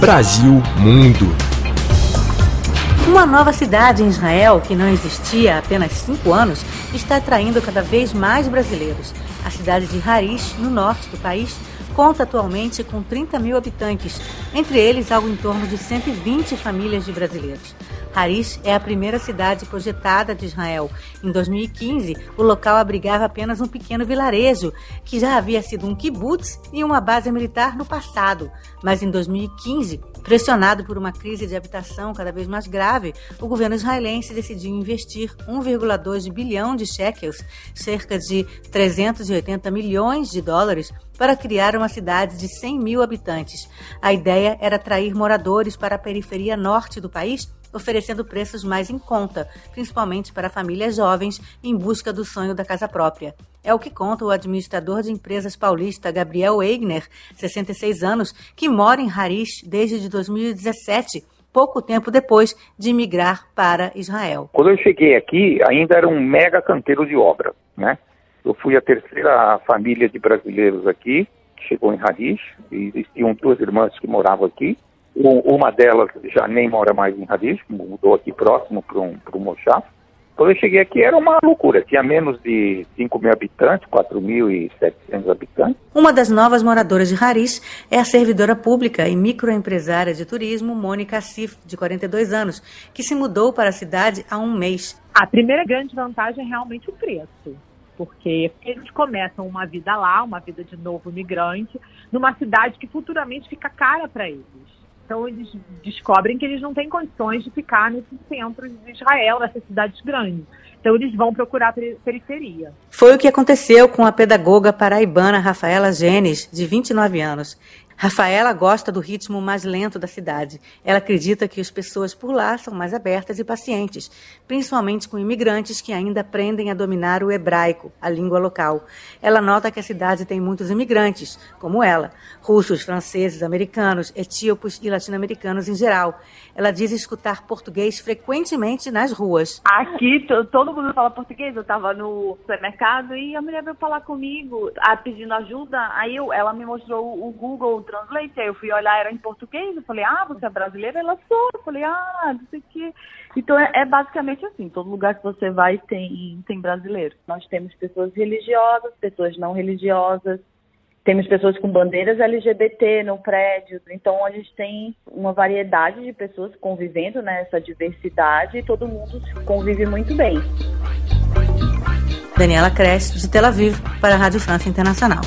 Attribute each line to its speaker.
Speaker 1: Brasil Mundo.
Speaker 2: Uma nova cidade em Israel, que não existia há apenas cinco anos, está atraindo cada vez mais brasileiros. A cidade de Harish, no norte do país, conta atualmente com 30 mil habitantes, entre eles algo em torno de 120 famílias de brasileiros. Harish é a primeira cidade projetada de Israel. Em 2015, o local abrigava apenas um pequeno vilarejo, que já havia sido um kibbutz e uma base militar no passado. Mas em 2015, pressionado por uma crise de habitação cada vez mais grave, o governo israelense decidiu investir 1,2 bilhão de shekels, cerca de 380 milhões de dólares, para criar uma cidade de 100 mil habitantes. A ideia era atrair moradores para a periferia norte do país oferecendo preços mais em conta, principalmente para famílias jovens em busca do sonho da casa própria. É o que conta o administrador de empresas paulista Gabriel Eigner, 66 anos, que mora em Harish desde 2017 pouco tempo depois de migrar para Israel.
Speaker 3: Quando eu cheguei aqui, ainda era um mega canteiro de obra, né? Eu fui a terceira família de brasileiros aqui, que chegou em Harish, e existiam duas irmãs que moravam aqui, uma delas já nem mora mais em Hadiz, mudou aqui próximo para um, um Mochaf. Quando eu cheguei aqui era uma loucura, tinha menos de 5 mil habitantes, 4.700 habitantes.
Speaker 2: Uma das novas moradoras de Haris é a servidora pública e microempresária de turismo Mônica Assif, de 42 anos, que se mudou para a cidade há um mês.
Speaker 4: A primeira grande vantagem é realmente o preço porque eles começam uma vida lá, uma vida de novo migrante, numa cidade que futuramente fica cara para eles. Então eles descobrem que eles não têm condições de ficar nesses centros de Israel, nessas cidades grandes. Então eles vão procurar periferia.
Speaker 2: Foi o que aconteceu com a pedagoga paraibana Rafaela Genes, de 29 anos. Rafaela gosta do ritmo mais lento da cidade. Ela acredita que as pessoas por lá são mais abertas e pacientes, principalmente com imigrantes que ainda aprendem a dominar o hebraico, a língua local. Ela nota que a cidade tem muitos imigrantes, como ela, russos, franceses, americanos, etíopos e latino-americanos em geral. Ela diz escutar português frequentemente nas ruas.
Speaker 5: Aqui todo mundo fala português. Eu estava no supermercado e a mulher veio falar comigo, pedindo ajuda. Aí eu, ela me mostrou o Google Translate. Aí eu fui olhar, era em português. Eu falei, ah, você é brasileira? Ela sou. Eu falei, ah, não sei o quê. Então é, é, basicamente assim: todo lugar que você vai tem, tem brasileiro. Nós temos pessoas religiosas, pessoas não religiosas. Temos pessoas com bandeiras LGBT no prédio, então a gente tem uma variedade de pessoas convivendo nessa diversidade e todo mundo convive muito bem.
Speaker 2: Daniela Cresce, de Tel Aviv, para a Rádio França Internacional.